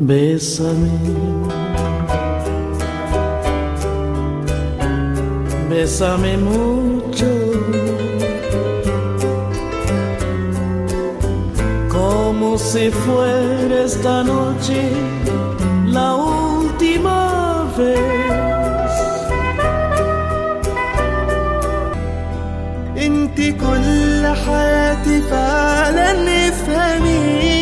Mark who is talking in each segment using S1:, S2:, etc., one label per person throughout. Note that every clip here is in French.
S1: Bésame, bésame mucho, como si fuera esta noche la última vez.
S2: انت كل حياتي فعلا افهميني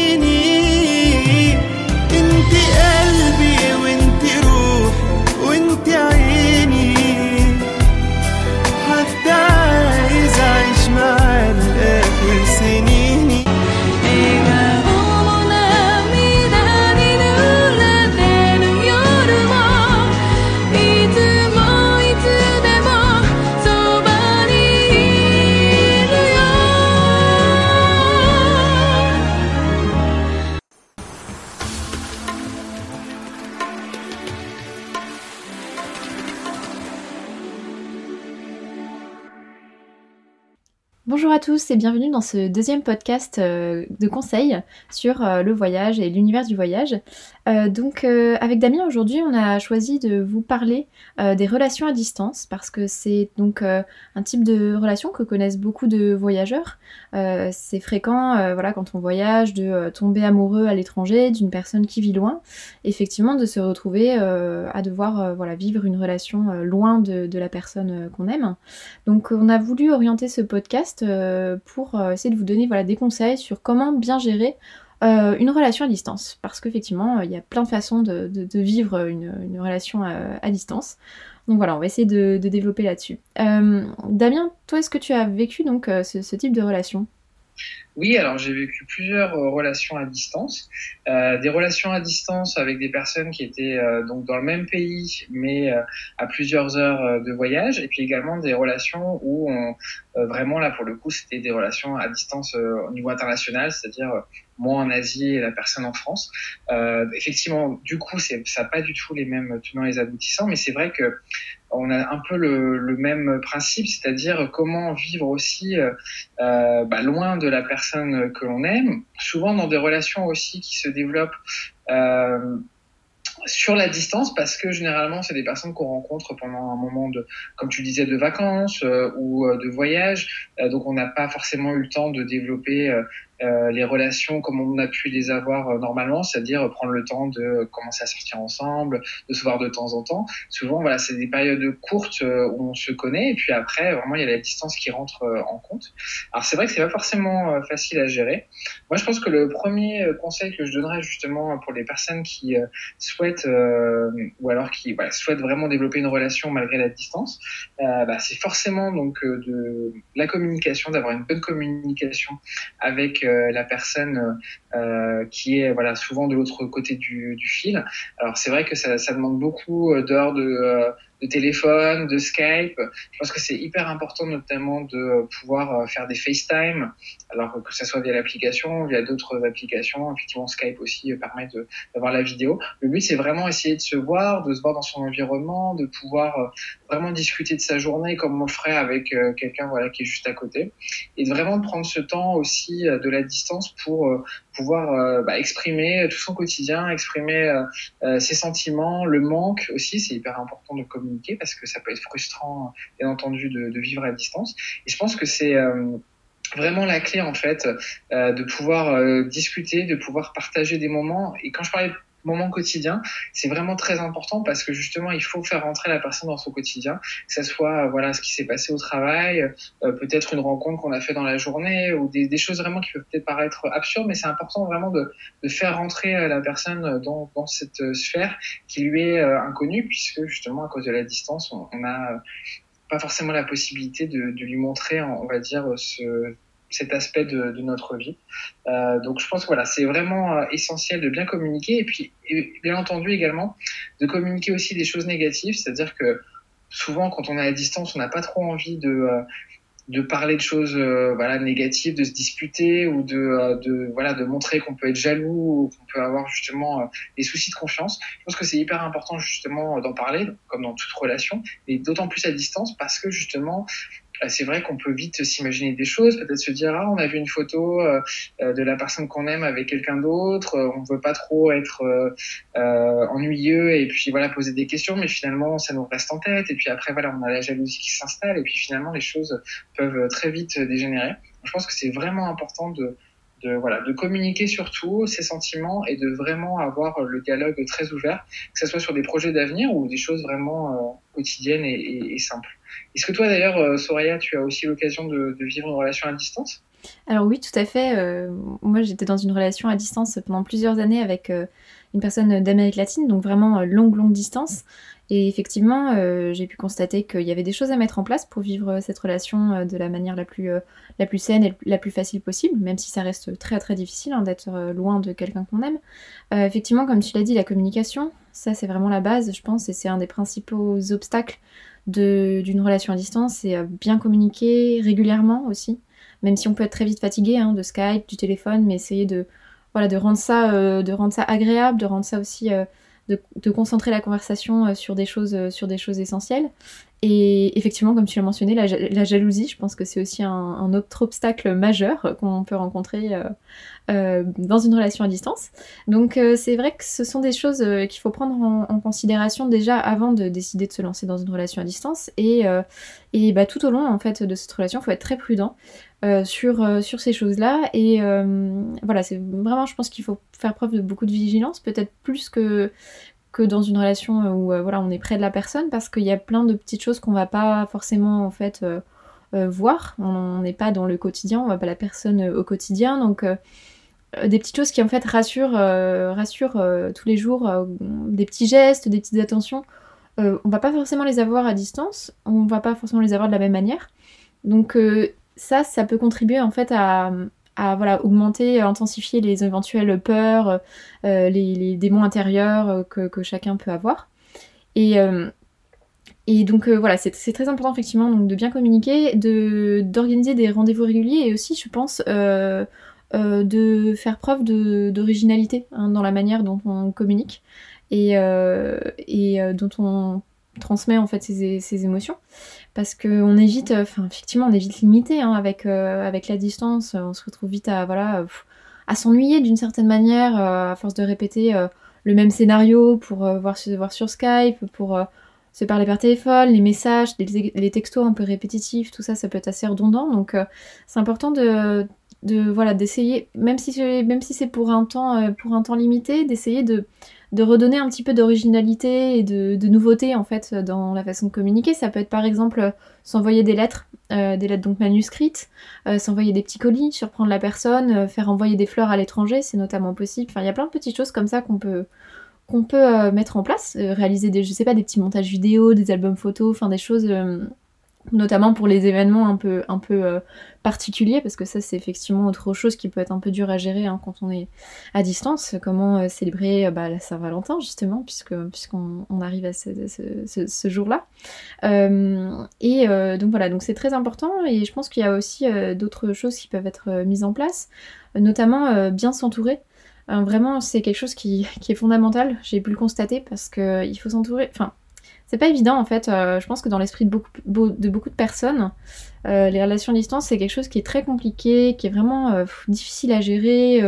S3: et bienvenue dans ce deuxième podcast euh, de conseils sur euh, le voyage et l'univers du voyage. Euh, donc avec Damien aujourd'hui on a choisi de vous parler des relations à distance parce que c'est donc un type de relation que connaissent beaucoup de voyageurs. C'est fréquent voilà, quand on voyage de tomber amoureux à l'étranger d'une personne qui vit loin, effectivement de se retrouver à devoir voilà, vivre une relation loin de, la personne qu'on aime. Donc on a voulu orienter ce podcast pour euh, essayer de vous donner voilà, des conseils sur comment bien gérer euh, une relation à distance. Parce qu'effectivement, euh, il y a plein de façons de, vivre une, relation à, distance. Donc voilà, on va essayer de, développer là-dessus. Euh, Damien, toi, est-ce que tu as vécu donc euh, ce type de relation?
S4: Oui, alors j'ai vécu plusieurs euh, relations à distance, Euh, des relations à distance avec des personnes qui étaient euh, donc dans le même pays, mais à plusieurs heures de voyage, et puis également des relations où vraiment là pour le coup c'était des relations à distance au niveau international, c'est-à-dire moi en Asie et la personne en France. Effectivement, du coup, ça n'a pas du tout les mêmes tenants et aboutissants, mais c'est vrai que on a un peu le, même principe, c'est-à-dire comment vivre aussi euh, euh, bah, loin de la personne que l'on aime, souvent dans des relations aussi qui se développent euh, sur la distance parce que généralement c'est des personnes qu'on rencontre pendant un moment de comme tu disais de vacances ou de voyage. Donc on n'a pas forcément eu le temps de développer euh, les relations comme on a pu les avoir euh, normalement c'est-à-dire prendre le temps de commencer à sortir ensemble de se voir de temps en temps. Souvent voilà c'est des périodes courtes euh, où on se connaît et puis après vraiment il y a la distance qui rentre en compte. Alors c'est vrai que c'est pas forcément facile à gérer. Moi je pense que le premier conseil que je donnerais justement pour les personnes qui souhaitent ou alors qui souhaitent vraiment développer une relation malgré la distance, bah, c'est forcément donc de la communication, d'avoir une bonne communication avec la personne euh, qui est voilà souvent de l'autre côté du, du fil. Alors c'est vrai que ça, ça demande beaucoup euh, d'heures de, euh, de téléphone, de Skype. Je pense que c'est hyper important notamment de pouvoir euh, faire des FaceTime, alors que ça soit via l'application, via d'autres applications. Effectivement, Skype aussi euh, permet d'avoir la vidéo. Le but, c'est vraiment essayer de se voir, de se voir dans son environnement, de pouvoir euh, vraiment discuter de sa journée comme on ferait avec quelqu'un voilà qui est juste à côté, et de vraiment prendre ce temps aussi de la distance pour pouvoir bah, exprimer tout son quotidien, exprimer ses sentiments, le manque aussi. C'est hyper important de communiquer parce que ça peut être frustrant, bien entendu, de, vivre à distance. Et je pense que c'est euh, vraiment la clé en fait euh, de pouvoir euh, discuter, de pouvoir partager des moments. Et quand je parlais de moments quotidiens, c'est vraiment très important parce que justement il faut faire rentrer la personne dans son quotidien, que ce soit euh, voilà ce qui s'est passé au travail, euh, peut-être une rencontre qu'on a fait dans la journée ou des, des choses vraiment qui peuvent peut-être paraître absurdes, mais c'est important vraiment de, de faire rentrer euh, la personne dans, dans cette euh, sphère qui lui est euh, inconnue puisque justement à cause de la distance on, on a pas forcément la possibilité de, de lui montrer, on va dire, ce, cet aspect de, notre vie. Euh, donc je pense voilà, c'est vraiment euh, essentiel de bien communiquer et puis bien entendu également de communiquer aussi des choses négatives, c'est-à-dire que souvent quand on est à distance, on n'a pas trop envie de euh, de parler de choses voilà négatives, de se disputer ou de, de voilà de montrer qu'on peut être jaloux ou qu'on peut avoir justement des soucis de confiance. Je pense que c'est hyper important justement d'en parler, comme dans toute relation, et d'autant plus à distance parce que justement c'est vrai qu'on peut vite s'imaginer des choses, peut-être se dire ah on a vu une photo euh, euh, de la personne qu'on aime avec quelqu'un d'autre, euh, on veut pas trop être ennuyeux et puis voilà poser des questions, mais finalement ça nous reste en tête et puis après voilà on a la jalousie qui s'installe et puis finalement les choses peuvent très vite dégénérer. Je pense que c'est vraiment important de de voilà de communiquer surtout ses sentiments et de vraiment avoir le dialogue très ouvert, que ce soit sur des projets d'avenir ou des choses vraiment euh, quotidiennes et, simples. Est-ce que toi d'ailleurs, euh, Soraya, tu as aussi l'occasion de, vivre une relation à distance?
S3: Alors oui, tout à fait. Euh, moi, j'étais dans une relation à distance pendant plusieurs années avec une personne d'Amérique latine, donc vraiment longue, longue distance. Et effectivement, euh, j'ai pu constater qu'il y avait des choses à mettre en place pour vivre cette relation euh, de la manière la plus, euh, la plus saine et la plus facile possible, même si ça reste très très difficile hein, d'être euh, loin de quelqu'un qu'on aime. Euh, effectivement, comme tu l'as dit, la communication, ça c'est vraiment la base, je pense, et c'est un des principaux obstacles d'une relation à distance, c'est euh, bien communiquer régulièrement aussi, même si on peut être très vite fatigué hein, de Skype, du téléphone, mais essayer de, voilà, de, rendre ça, euh, de rendre ça agréable, de rendre ça aussi... de, concentrer la conversation euh, sur des choses, euh, sur des choses essentielles. Et effectivement, comme tu l'as mentionné, la, ja- la jalousie, je pense que c'est aussi un, autre obstacle majeur euh, qu'on peut rencontrer dans une relation à distance. Donc c'est vrai que ce sont des choses qu'il faut prendre en, en considération déjà avant de décider de se lancer dans une relation à distance. Et, et bah, tout au long en fait de cette relation, il faut être très prudent euh, sur, euh, sur ces choses-là. Et euh, voilà, c'est vraiment, je pense qu'il faut faire preuve de beaucoup de vigilance, peut-être plus que que dans une relation où voilà on est près de la personne parce qu'il y a plein de petites choses qu'on va pas forcément en fait voir. On n'est pas dans le quotidien on voit pas la personne au quotidien. Donc des petites choses qui en fait rassurent rassurent tous les jours des petits gestes des petites attentions. On va pas forcément les avoir à distance on va pas forcément les avoir de la même manière. Donc ça ça peut contribuer en fait à à voilà, augmenter, intensifier les éventuelles peurs, euh, les, démons intérieurs euh, que, chacun peut avoir. Et, euh, et donc euh, voilà, c'est très important effectivement donc, de bien communiquer, de d'organiser des rendez-vous réguliers et aussi, je pense, euh, euh, de faire preuve d'originalité hein, dans la manière dont on communique et, euh, et euh, dont on transmet en fait ses émotions parce qu'on évite, euh, enfin effectivement on est vite limité hein, avec, euh, avec la distance, on se retrouve vite à voilà euh, à s'ennuyer d'une certaine manière euh, à force de répéter euh, le même scénario pour euh, voir, voir sur Skype, pour euh, se parler par téléphone, les messages, les, les textos un peu répétitifs, tout ça ça peut être assez redondant. Donc euh, c'est important de, de voilà d'essayer même si même si c'est pour euh, pour un temps limité d'essayer de de redonner un petit peu d'originalité et de, nouveauté en fait dans la façon de communiquer. Ça peut être par exemple euh, s'envoyer des lettres, euh, des lettres donc manuscrites, euh, s'envoyer des petits colis, surprendre la personne, faire envoyer des fleurs à l'étranger, c'est notamment possible. Il y a plein de petites choses comme ça qu'on peut qu'on peut mettre en place, réaliser des je sais pas des petits montages vidéo, des albums photos, enfin des choses notamment pour les événements un peu un peu euh, particuliers parce que ça c'est effectivement autre chose qui peut être un peu dur à gérer hein, quand on est à distance. Comment euh, célébrer euh, bah, la Saint-Valentin justement puisqu'on on arrive à ce, jour-là. Et donc voilà donc c'est très important et je pense qu'il y a aussi d'autres choses qui peuvent être mises en place notamment bien s'entourer. Vraiment c'est quelque chose qui, qui est fondamental j'ai pu le constater parce que il faut s'entourer enfin c'est pas évident en fait. Euh, je pense que dans l'esprit de beaucoup, beau- de beaucoup de personnes, euh, les relations à distance c'est quelque chose qui est très compliqué, qui est vraiment euh, difficile à gérer,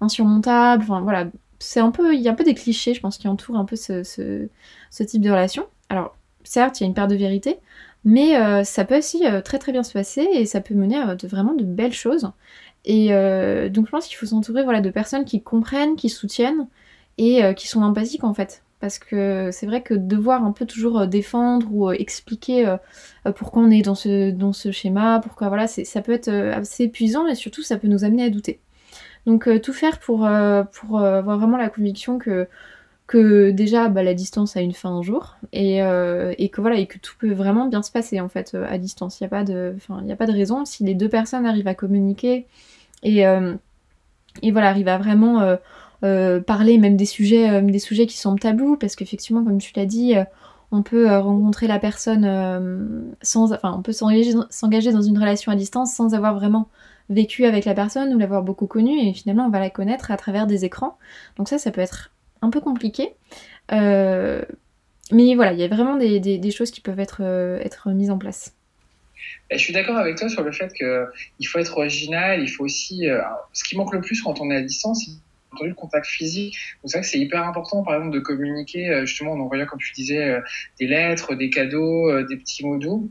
S3: insurmontable. Enfin voilà, c'est un peu, il y a un peu des clichés, je pense, qui entourent un peu ce, type de relation. Alors certes, il y a une part de vérité, mais ça peut aussi très très bien se passer et ça peut mener à vraiment de belles choses. Et donc je pense qu'il faut s'entourer voilà de personnes qui comprennent, qui soutiennent et qui sont empathiques en fait. Parce que c'est vrai que devoir un peu toujours euh, défendre ou euh, expliquer euh, pourquoi on est dans ce, dans ce schéma, pourquoi voilà, ça peut être assez épuisant et surtout ça peut nous amener à douter. Donc tout faire pour, pour avoir vraiment la conviction que, que déjà bah, la distance a une fin un jour et, et que voilà et que tout peut vraiment bien se passer en fait à distance. Il n'y a, pas de- a pas de raison si les deux personnes arrivent à communiquer et, et voilà arrivent à vraiment euh, parler même des sujets, euh, des sujets qui semblent tabous, parce qu'effectivement, comme tu l'as dit, euh, on peut rencontrer la personne sans, enfin, on peut s'engager, dans une relation à distance sans avoir vraiment vécu avec la personne ou l'avoir beaucoup connue, et finalement, on va la connaître à travers des écrans. Donc ça, ça peut être un peu compliqué. Mais voilà, il y a vraiment des, des- choses qui peuvent être, être mises en place.
S4: Et je suis d'accord avec toi sur le fait que il faut être original, il faut aussi. ce qui manque le plus quand on est à distance, entendu le contact physique. C'est hyper important, par exemple, de communiquer euh, justement en envoyant, comme tu disais, euh, des lettres, des cadeaux, euh, des petits mots doux.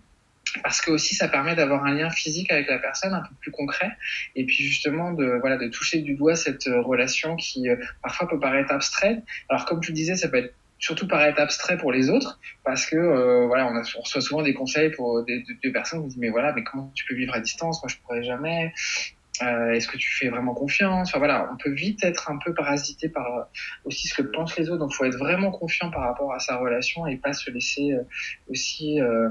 S4: Parce que aussi ça permet d'avoir un lien physique avec la personne un peu plus concret et puis justement de voilà de toucher du doigt cette relation qui parfois peut paraître abstraite. Alors comme tu disais ça peut être surtout paraître abstrait pour les autres parce que voilà on, a, reçoit souvent des conseils pour des, des, des personnes qui disent mais voilà mais comment tu peux vivre à distance? Moi je pourrais jamais euh, est-ce que tu fais vraiment confiance? Enfin voilà on peut vite être un peu parasité par euh, aussi ce que pensent les autres. Donc faut être vraiment confiant par rapport à sa relation et pas se laisser euh, aussi euh,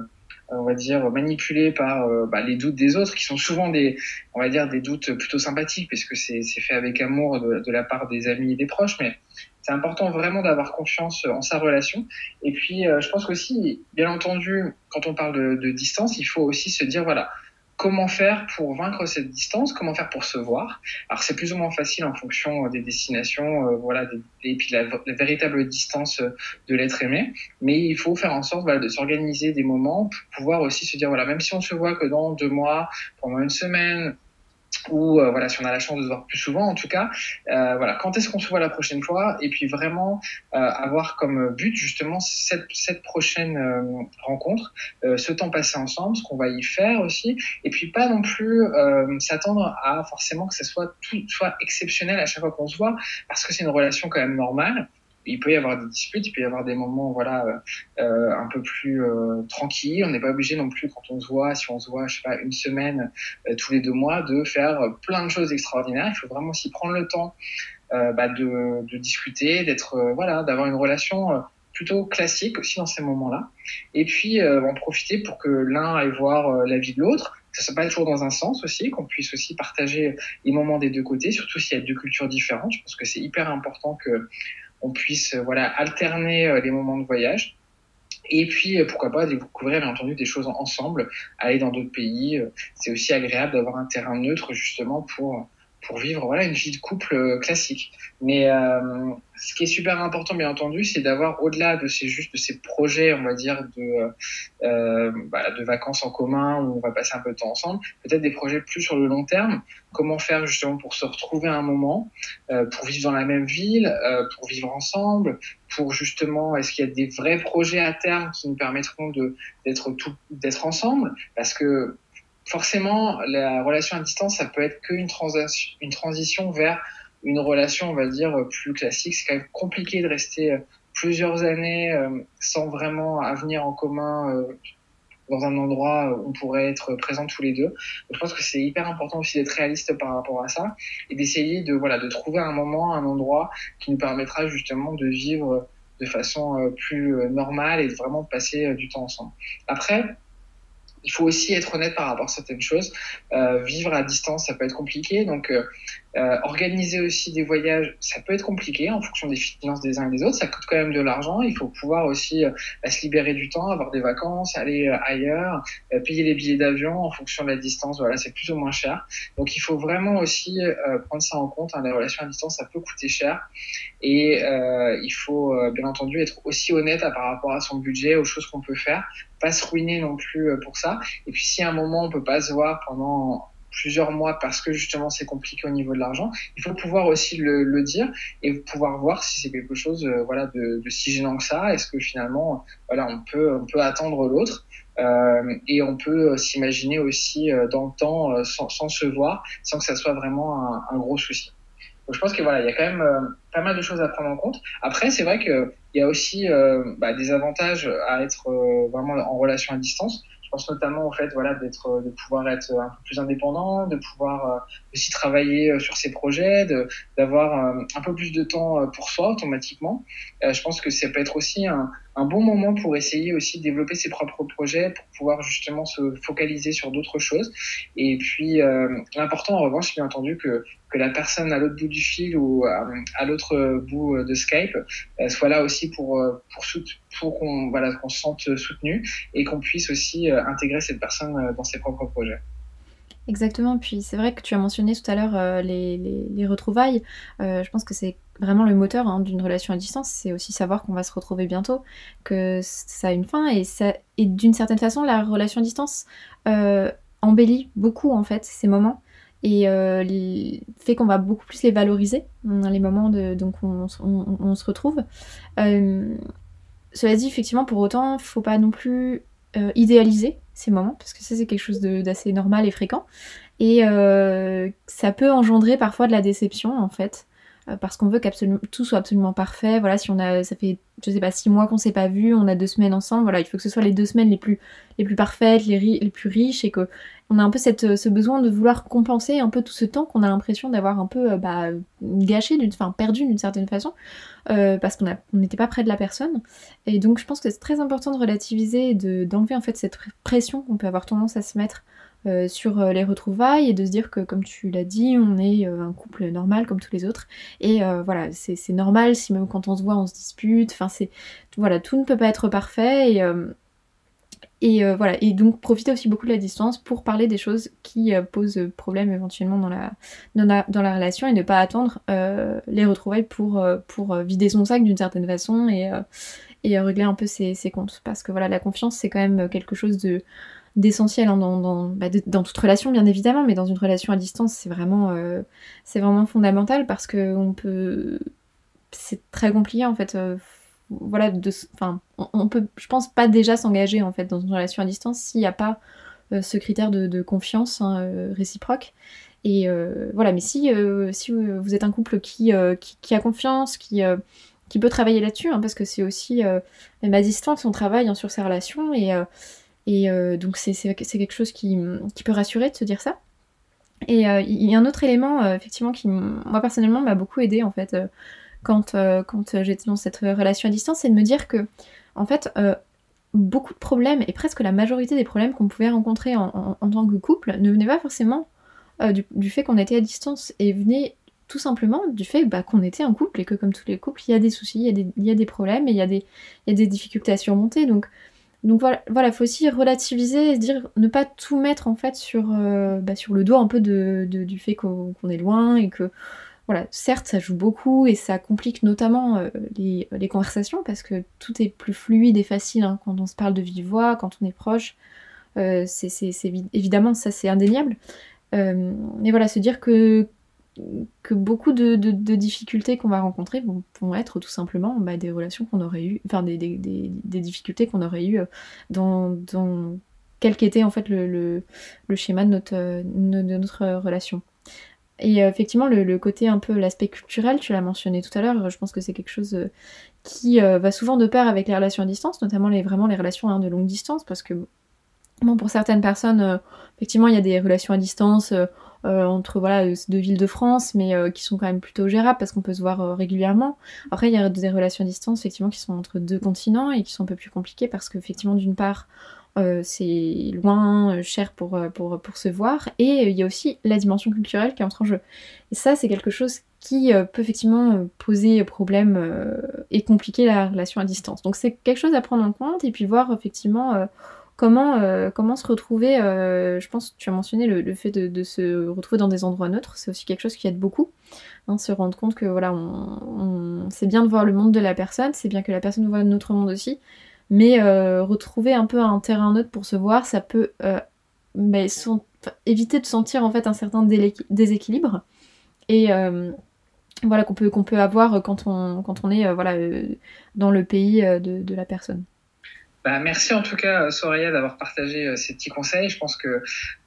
S4: on va dire manipuler par bah, les doutes des autres qui sont souvent des on va dire des doutes plutôt sympathiques puisque c'est fait avec amour de, de la part des amis et des proches. Mais c'est important vraiment d'avoir confiance en sa relation. Et puis, euh, je pense qu'aussi, bien entendu, quand on parle de, de, distance, il faut aussi se dire, voilà, comment faire pour vaincre cette distance, comment faire pour se voir. Alors, c'est plus ou moins facile en fonction des destinations, euh, voilà, et puis la, véritable distance de l'être aimé. Mais il faut faire en sorte de s'organiser des moments pour pouvoir aussi se dire, voilà, même si on se voit que dans deux mois, pendant une semaine, ou euh, voilà si on a la chance de se voir plus souvent en tout cas euh, voilà quand est-ce qu'on se voit la prochaine fois et puis vraiment euh, avoir comme but justement cette, cette prochaine euh, rencontre euh, ce temps passé ensemble ce qu'on va y faire aussi et puis pas non plus euh, s'attendre à forcément que ce soit tout soit exceptionnel à chaque fois qu'on se voit parce que c'est une relation quand même normale il peut y avoir des disputes, il peut y avoir des moments voilà euh, un peu plus euh, tranquilles. On n'est pas obligé non plus quand on se voit, si on se voit je sais pas une semaine euh, tous les deux mois, de faire plein de choses extraordinaires. Il faut vraiment s'y prendre le temps euh, bah, de, de, discuter, d'être euh, voilà, d'avoir une relation plutôt classique aussi dans ces moments-là. Et puis en profiter pour que l'un aille voir la vie de l'autre. Que ce soit pas toujours dans un sens aussi, qu'on puisse aussi partager les moments des deux côtés, surtout s'il y a deux cultures différentes. Je pense que c'est hyper important que on puisse voilà alterner les moments de voyage. Et puis, pourquoi pas découvrir, bien entendu, des choses ensemble, aller dans d'autres pays. C'est aussi agréable d'avoir un terrain neutre, justement, pour, pour vivre voilà, une vie de couple classique. Mais euh, ce qui est super important, bien entendu, c'est d'avoir, au-delà de ces, juste de ces projets, on va dire, de, euh, bah, de vacances en commun, où on va passer un peu de temps ensemble, peut-être des projets plus sur le long terme. Comment faire, justement, pour se retrouver un moment, euh, pour vivre dans la même ville, euh, pour vivre ensemble, pour justement, est-ce qu'il y a des vrais projets à terme qui nous permettront de d'être tout, d'être ensemble, parce que forcément, la relation à distance, ça peut être qu'une transition, une transition vers une relation, on va dire, plus classique. C'est quand même compliqué de rester plusieurs années euh, sans vraiment avenir en commun euh, dans un endroit où on pourrait être présents tous les deux. Je pense que c'est hyper important aussi d'être réaliste par rapport à ça et d'essayer de voilà de trouver un moment, un endroit qui nous permettra justement de vivre de façon euh, plus normale et de vraiment passer du temps ensemble. Après, il faut aussi être honnête par rapport à certaines choses. Euh, vivre à distance, ça peut être compliqué. Donc, euh, euh, organiser aussi des voyages, ça peut être compliqué en fonction des finances des uns et des autres. Ça coûte quand même de l'argent. Il faut pouvoir aussi bah, se libérer du temps, avoir des vacances, aller ailleurs, payer les billets d'avion en fonction de la distance. Voilà, c'est plus ou moins cher. Donc, il faut vraiment aussi prendre ça en compte. Hein. Les relations à distance, ça peut coûter cher. Et il faut bien entendu être aussi honnête à, par rapport à son budget, aux choses qu'on peut faire pas se ruiner non plus pour ça. Et puis si à un moment on peut pas se voir pendant plusieurs mois parce que justement c'est compliqué au niveau de l'argent, il faut pouvoir aussi le, le, dire et pouvoir voir si c'est quelque chose euh, voilà de, de, si gênant que ça. Est-ce que finalement voilà on peut on peut attendre l'autre euh, et on peut s'imaginer aussi dans le temps sans, sans, se voir sans que ça soit vraiment un, un gros souci. Donc je pense que voilà, il y a quand même euh, pas mal de choses à prendre en compte. Après, c'est vrai que il y a aussi euh, bah, des avantages à être euh, vraiment en relation à distance. Pense notamment au fait voilà d'être de pouvoir être un peu plus indépendant, de pouvoir aussi travailler sur ses projets, d'avoir un peu plus de temps pour soi automatiquement. je pense que ça peut être aussi un, un bon moment pour essayer aussi de développer ses propres projets, pour pouvoir justement se focaliser sur d'autres choses. Et puis, euh, l'important en revanche, bien entendu, que, que la personne à l'autre bout du fil ou à, à l'autre bout de Skype euh, soit là aussi pour, pour, pour qu'on voilà, qu'on se sente soutenu et qu'on puisse aussi intégrer cette personne dans ses propres projets.
S3: Exactement, puis c'est vrai que tu as mentionné tout à l'heure euh, les, les- les retrouvailles. Euh, je pense que c'est vraiment le moteur hein, d'une relation à distance, c'est aussi savoir qu'on va se retrouver bientôt, que ça a une fin, et, et d'une certaine façon, la relation à distance euh, embellit beaucoup en fait ces moments, et fait qu'on va beaucoup plus les valoriser, hein, les moments de, donc on, on- se retrouve. Cela dit, effectivement, pour autant, faut pas non plus idéaliser ces moments, parce que ça c'est quelque chose d'assez normal et fréquent. Et euh, ça peut engendrer parfois de la déception en fait, parce qu'on veut que tout soit absolument parfait. Voilà, si on a, ça fait, je sais pas, six mois qu'on s'est pas vu, on a deux semaines ensemble, voilà, il faut que ce soit les deux semaines les plus, les plus parfaites, les, plus riches, et que on a un peu cette, ce besoin de vouloir compenser un peu tout ce temps qu'on a l'impression d'avoir un peu euh, bah, gâché, enfin perdu d'une certaine façon, euh, parce qu'on n'était pas près de la personne. Et donc je pense que c'est très important de relativiser et de, d'enlever en fait cette pression qu'on peut avoir tendance à se mettre euh, sur euh, les retrouvailles et de se dire que comme tu l'as dit, on est euh, un couple normal comme tous les autres. Et voilà, c'est, normal si même quand on se voit on se dispute, enfin c'est. Voilà, tout ne peut pas être parfait et. et voilà, et donc profiter aussi beaucoup de la distance pour parler des choses qui posent problème éventuellement dans la, dans la, dans la relation et ne pas attendre les retrouvailles pour, pour vider son sac d'une certaine façon et, et régler un peu ses comptes. Parce que voilà, la confiance c'est quand même quelque chose de d'essentiel hein, dans, dans, bah, dans toute relation bien évidemment, mais dans une relation à distance c'est vraiment, euh, vraiment fondamental parce que on peut... C'est très compliqué en fait. euh, voilà, de, enfin, on, on peut, je pense pas déjà s'engager en fait dans une relation à distance s'il n'y a pas euh, ce critère de, confiance hein, réciproque. Et voilà, mais si, si vous êtes un couple qui, qui, a confiance, qui, qui peut travailler là-dessus, hein, parce que c'est aussi, euh, même à distance, on travaille sur ses relations, et, et euh, donc c'est quelque chose qui, peut rassurer de se dire ça. Et euh, il y a un autre élément, euh, effectivement, qui, moi personnellement, m'a beaucoup aidé en fait, quand, j'étais dans cette relation à distance, c'est de me dire que, en fait, beaucoup de problèmes, et presque la majorité des problèmes qu'on pouvait rencontrer en, tant que couple, ne venaient pas forcément du, fait qu'on était à distance, et venaient tout simplement du fait bah, qu'on était un couple, et que comme tous les couples, il y a des soucis, il y a des, problèmes, et il y, a des- y a des difficultés à surmonter. Donc, donc voilà, voilà, faut aussi relativiser et se dire, ne pas tout mettre en fait sur, euh, bah, sur le dos un peu du fait qu'on est loin et que voilà, certes, ça joue beaucoup et ça complique notamment euh, les, conversations parce que tout est plus fluide et facile hein, quand on se parle de vive voix, quand on est proche. Euh, c'est c'est- c'est évi- évidemment, ça c'est indéniable. Mais voilà, se dire que, que beaucoup de, difficultés qu'on va rencontrer vont, être tout simplement bah, des relations qu'on aurait eues, enfin des, difficultés qu'on aurait eues euh, dans, quel qu'était en fait le, schéma de notre, relation. Et euh, effectivement, le, côté un peu l'aspect culturel, tu l'as mentionné tout à l'heure, je pense que c'est quelque chose euh, qui va souvent de pair avec les relations à distance, notamment les, vraiment les relations hein, de longue distance, parce que pour certaines personnes, euh, effectivement, il y a des relations à distance euh, euh, entre voilà, deux villes de France, mais qui sont quand même plutôt gérables parce qu'on peut se voir régulièrement. Après, il y a des relations à distance, effectivement, qui sont entre deux continents et qui sont un peu plus compliquées parce qu'effectivement, d'une part, c'est loin, cher pour, pour, pour se voir, et il y a aussi la dimension culturelle qui entre en jeu. Et ça, c'est quelque chose qui peut effectivement poser problème et compliquer la relation à distance. Donc c'est quelque chose à prendre en compte, et puis voir effectivement comment, euh, comment se retrouver. euh, je pense que tu as mentionné le, fait de, se retrouver dans des endroits neutres, c'est aussi quelque chose qui aide beaucoup. Hein, se rendre compte que voilà, c'est bien de voir le monde de la personne, c'est bien que la personne voit notre monde aussi, mais euh, retrouver un peu un terrain neutre pour se voir, ça peut ben, éviter de sentir en fait un certain déséquilibre et voilà qu'on peut avoir quand on est dans le pays de la personne.
S4: Bah, merci en tout cas, Soraya, d'avoir partagé euh, ces petits conseils. Je pense que,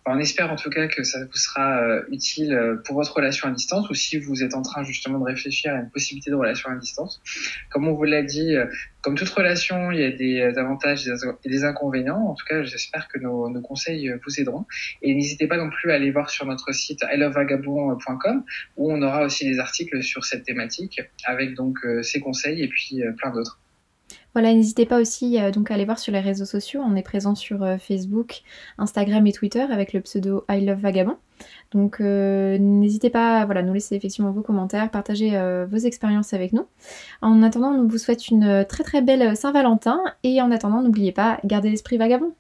S4: on espère en tout cas que ça vous sera euh, utile euh, pour votre relation à distance ou si vous êtes en train justement de réfléchir à une possibilité de relation à distance. Comme on vous l'a dit, euh, comme toute relation, il y a des euh, avantages et des inconvénients. En tout cas, j'espère que nos, conseils euh, vous aideront. Et n'hésitez pas non plus à aller voir sur notre site ilovevagabond.com où on aura aussi des articles sur cette thématique avec donc euh, ces conseils et puis euh, plein d'autres.
S3: Voilà, n'hésitez pas aussi euh, donc à aller voir sur les réseaux sociaux. On est présent sur euh, Facebook, Instagram et Twitter avec le pseudo I Love Vagabond. Donc euh, n'hésitez pas à voilà, nous laisser effectivement vos commentaires, partager vos expériences avec nous. En attendant, on vous souhaite une très très belle Saint-Valentin et en attendant, n'oubliez pas, gardez l'esprit vagabond.